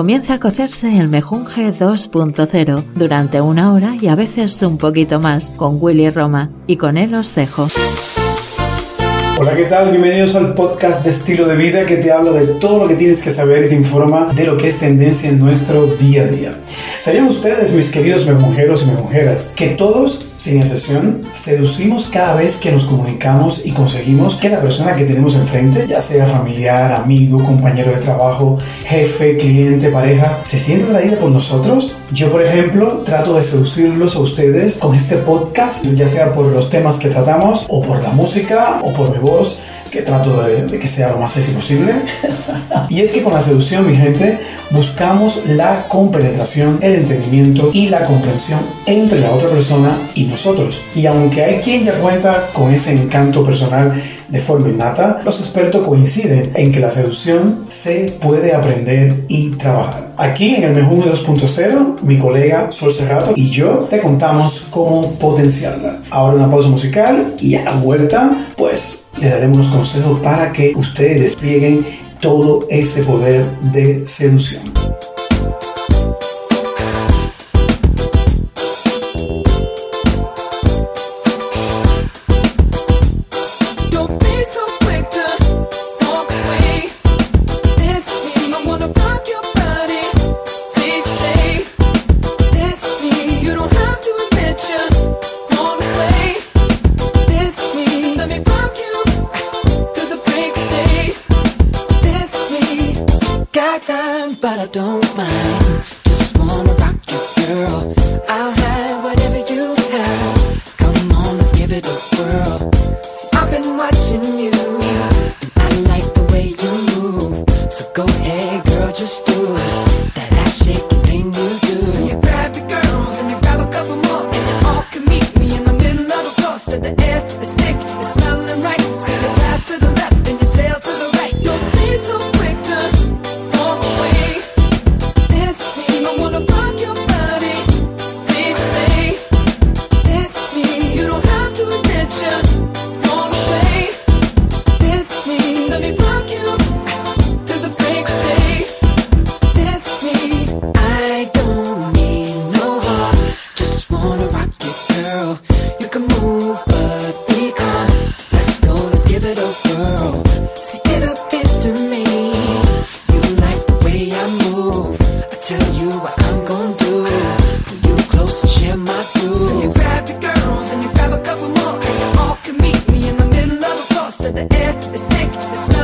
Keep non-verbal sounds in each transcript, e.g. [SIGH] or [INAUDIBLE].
comienza a cocerse el Mejunje 2.0 durante una hora y a veces un poquito más con Willy Roma y con él os dejo. Hola, ¿qué tal? Bienvenidos al podcast de estilo de vida que te habla de todo lo que tienes que saber y te informa de lo que es tendencia en nuestro día a día. ¿Sabían ustedes, mis queridos mejonjeros y mejonjeras, que todos, sin excepción, seducimos cada vez que nos comunicamos y conseguimos que la persona que tenemos enfrente, ya sea familiar, amigo, compañero de trabajo, jefe, cliente, pareja, se siente atraída por nosotros? Yo, por ejemplo, trato de seducirlos a ustedes con este podcast, ya sea por los temas que tratamos, o por la música, o por mi voz, que trato de, que sea lo más sexy posible. y es que con la seducción, mi gente, buscamos la compenetración, el entendimiento y la comprensión entre la otra persona y nosotros. Y aunque hay quien ya cuenta con ese encanto personal de forma innata, los expertos coinciden en que la seducción se puede aprender y trabajar. Aquí en el Mejunje 2.0, mi colega Sol Cerrato y yo te contamos cómo potenciarla. Ahora una pausa musical y a la vuelta, pues le daremos consejos para que ustedes desplieguen todo ese poder de seducción. back. It's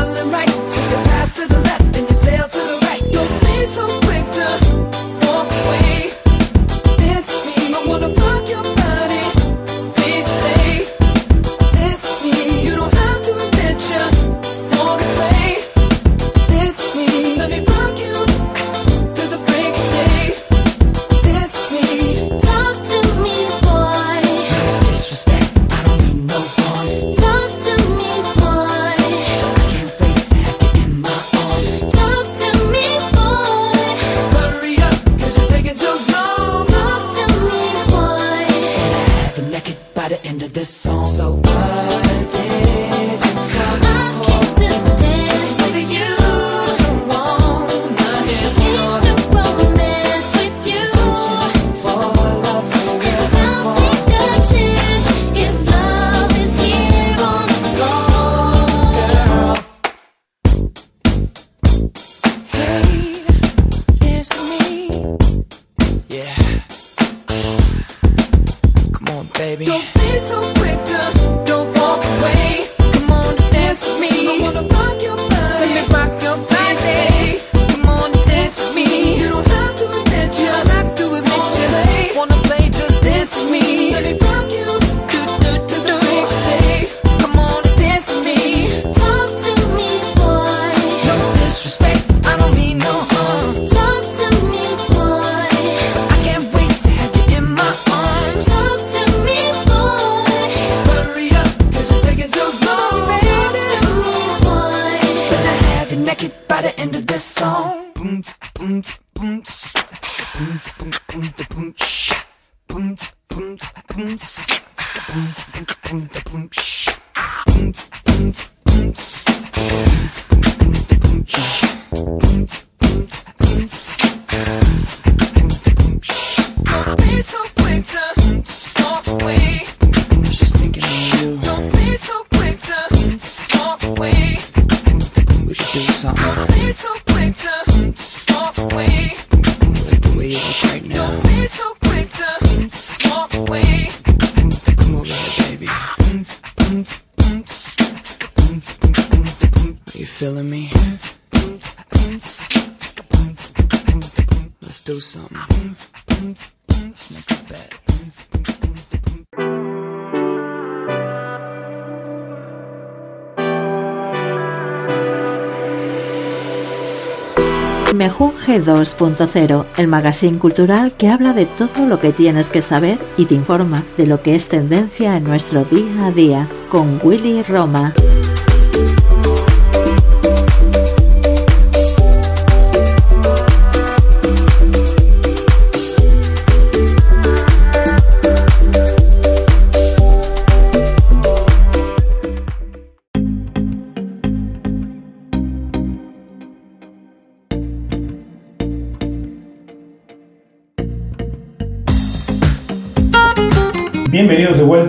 Mejunje 2.0, el magazine cultural que habla de todo lo que tienes que saber y te informa de lo que es tendencia en nuestro día a día, con Willy Roma.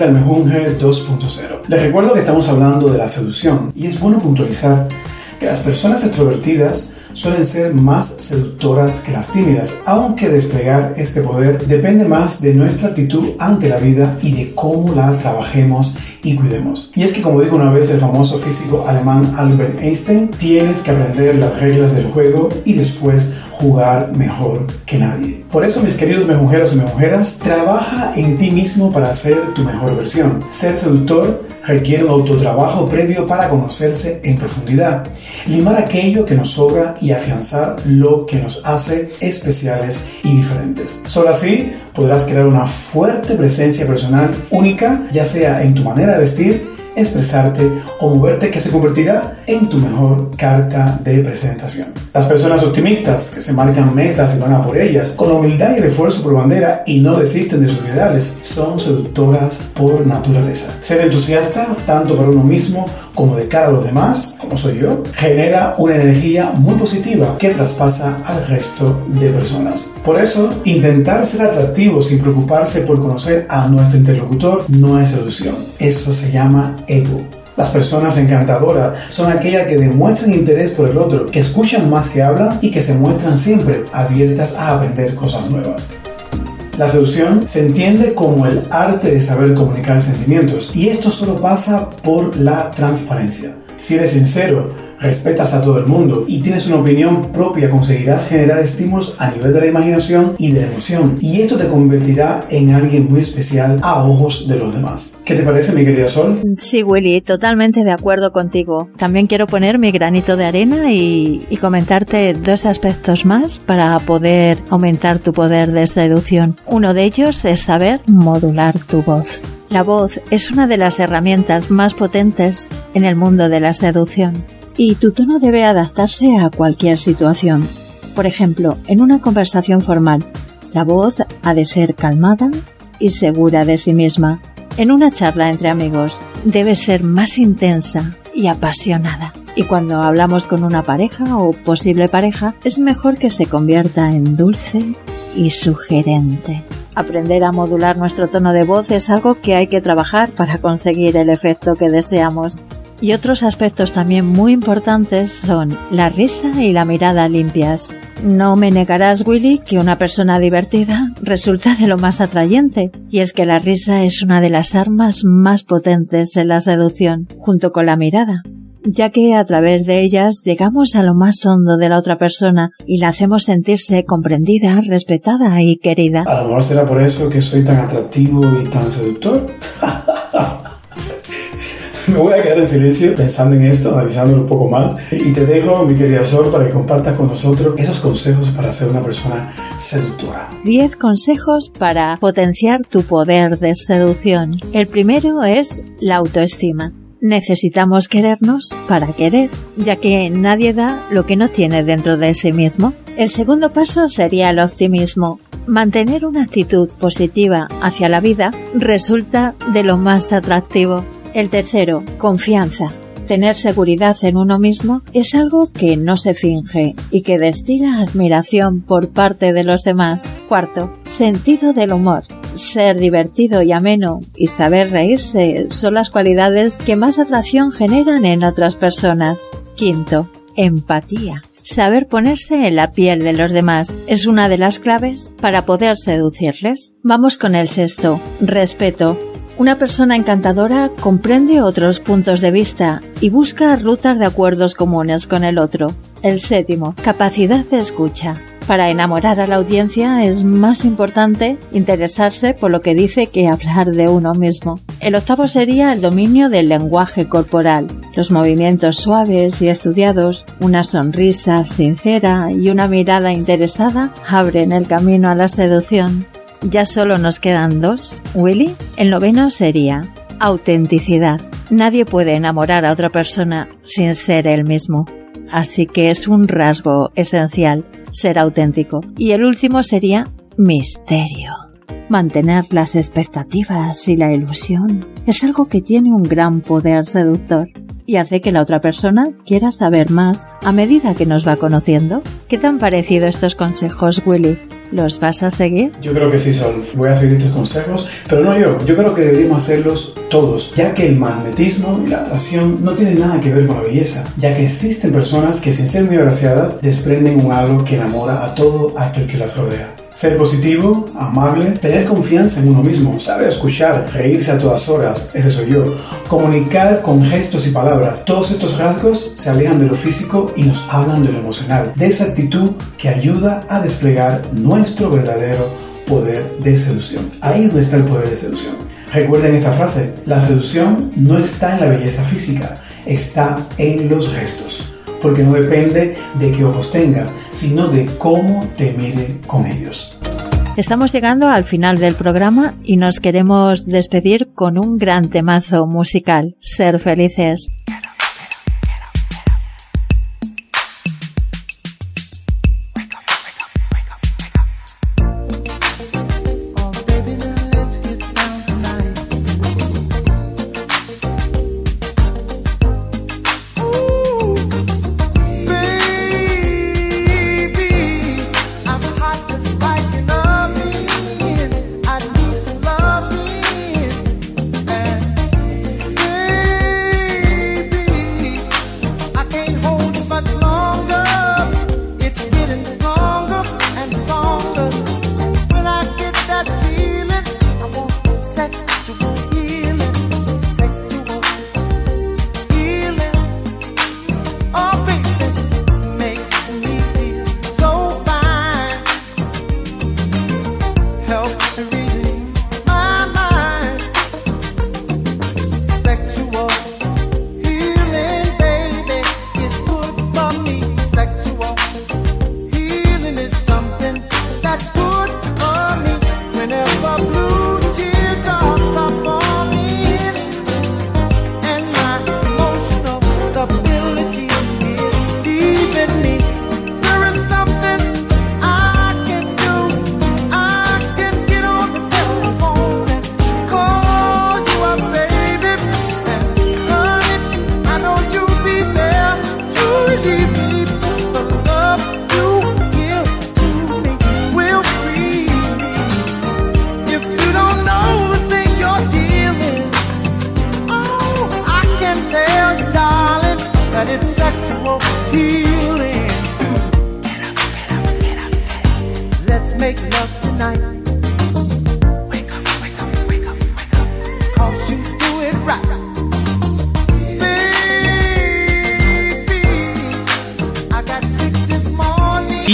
Bienvenidos de vuelta al Mejunje 2.0. Les recuerdo que estamos hablando de la seducción y es bueno puntualizar que las personas extrovertidas suelen ser más seductoras que las tímidas, aunque desplegar este poder depende más de nuestra actitud ante la vida y de cómo la trabajemos y cuidemos. Y es que como dijo una vez el famoso físico alemán Albert Einstein, tienes que aprender las reglas del juego y después jugar mejor que nadie. Por eso, mis queridos mejujeros y mejujeras, trabaja en ti mismo para ser tu mejor versión. Ser seductor requiere un autotrabajo previo para conocerse en profundidad, limar aquello que nos sobra y afianzar lo que nos hace especiales y diferentes. Solo así podrás crear una fuerte presencia personal única, ya sea en tu manera de vestir, expresarte o moverte que se convertirá en tu mejor carta de presentación. Las personas optimistas que se marcan metas y van por ellas con humildad y refuerzo por bandera y no desisten de sus ideales son seductoras por naturaleza. Ser entusiasta tanto para uno mismo como de cara a los demás, como soy yo, genera una energía muy positiva que traspasa al resto de personas. Por eso, intentar ser atractivo sin preocuparse por conocer a nuestro interlocutor no es seducción. Eso se llama ego. Las personas encantadoras son aquellas que demuestran interés por el otro, que escuchan más que hablan y que se muestran siempre abiertas a aprender cosas nuevas. La seducción se entiende como el arte de saber comunicar sentimientos y esto solo pasa por la transparencia. Si eres sincero, respetas a todo el mundo y tienes una opinión propia, conseguirás generar estímulos a nivel de la imaginación y de la emoción. Y esto te convertirá en alguien muy especial a ojos de los demás. ¿Qué te parece, mi querida Sol? Sí, Willy, totalmente de acuerdo contigo. También quiero poner mi granito de arena y, y comentarte dos aspectos más para poder aumentar tu poder de seducción. Uno de ellos es saber modular tu voz. La voz es una de las herramientas más potentes en el mundo de la seducción y tu tono debe adaptarse a cualquier situación. Por ejemplo, en una conversación formal, la voz ha de ser calmada y segura de sí misma. En una charla entre amigos, debe ser más intensa y apasionada. Y cuando hablamos con una pareja o posible pareja, es mejor que se convierta en dulce y sugerente. Aprender a modular nuestro tono de voz es algo que hay que trabajar para conseguir el efecto que deseamos. Y otros aspectos también muy importantes son la risa y la mirada limpias. No me negarás, Willy, que una persona divertida resulta de lo más atrayente. Y es que la risa es una de las armas más potentes en la seducción, junto con la mirada ya que a través de ellas llegamos a lo más hondo de la otra persona y la hacemos sentirse comprendida, respetada y querida. A lo mejor será por eso que soy tan atractivo y tan seductor. [LAUGHS] [LAUGHS] Me voy a quedar en silencio pensando en esto, analizándolo un poco más. Y te dejo, mi querida Sol, para que compartas con nosotros esos consejos para ser una persona seductora. 10 consejos para potenciar tu poder de seducción. El primero es la autoestima. Necesitamos querernos para querer, ya que nadie da lo que no tiene dentro de sí mismo. El segundo paso sería el optimismo. Mantener una actitud positiva hacia la vida resulta de lo más atractivo. El tercero, confianza. Tener seguridad en uno mismo es algo que no se finge y que destila admiración por parte de los demás. Cuarto, sentido del humor. Ser divertido y ameno y saber reírse son las cualidades que más atracción generan en otras personas. Quinto, empatía. Saber ponerse en la piel de los demás es una de las claves para poder seducirles. Vamos con el sexto, respeto. Una persona encantadora comprende otros puntos de vista y busca rutas de acuerdos comunes con el otro. El séptimo, capacidad de escucha. Para enamorar a la audiencia es más importante interesarse por lo que dice que hablar de uno mismo. El octavo sería el dominio del lenguaje corporal. Los movimientos suaves y estudiados, una sonrisa sincera y una mirada interesada abren el camino a la seducción. Ya solo nos quedan dos. Willy, el noveno sería autenticidad. Nadie puede enamorar a otra persona sin ser él mismo. Así que es un rasgo esencial ser auténtico. Y el último sería misterio. Mantener las expectativas y la ilusión es algo que tiene un gran poder seductor y hace que la otra persona quiera saber más a medida que nos va conociendo. ¿Qué te han parecido estos consejos, Willy? ¿Los vas a seguir? Yo creo que sí, Sol. Voy a seguir estos consejos, pero no yo. Yo creo que deberíamos hacerlos todos, ya que el magnetismo y la atracción no tienen nada que ver con la belleza, ya que existen personas que sin ser muy agraciadas desprenden un halo que enamora a todo aquel que las rodea. Ser positivo, amable, tener confianza en uno mismo, saber escuchar, reírse a todas horas, ese soy yo, comunicar con gestos y palabras. Todos estos rasgos se alejan de lo físico y nos hablan de lo emocional, de esa actitud que ayuda a desplegar nuestro verdadero poder de seducción. Ahí donde está el poder de seducción. Recuerden esta frase, la seducción no está en la belleza física, está en los gestos porque no depende de qué ojos tenga, sino de cómo te mire con ellos. Estamos llegando al final del programa y nos queremos despedir con un gran temazo musical, Ser felices.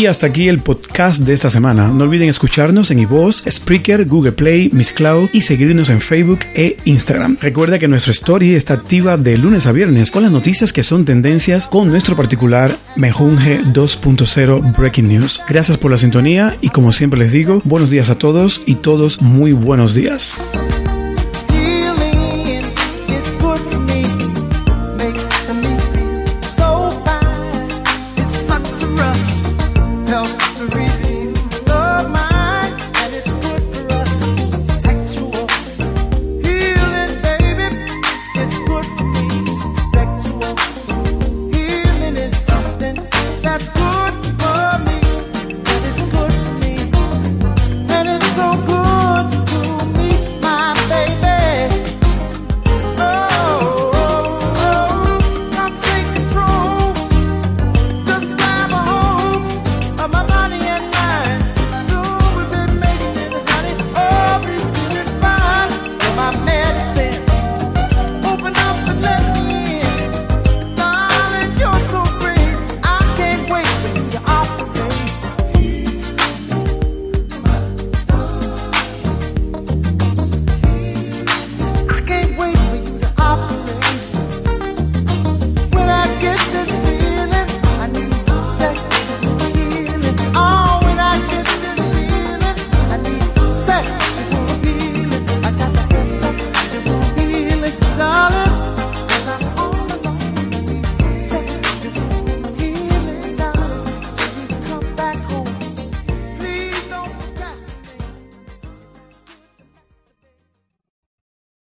Y hasta aquí el podcast de esta semana. No olviden escucharnos en iVoox, Spreaker, Google Play, Miss Cloud y seguirnos en Facebook e Instagram. Recuerda que nuestra story está activa de lunes a viernes con las noticias que son tendencias con nuestro particular Mejunge 2.0 Breaking News. Gracias por la sintonía y como siempre les digo, buenos días a todos y todos muy buenos días.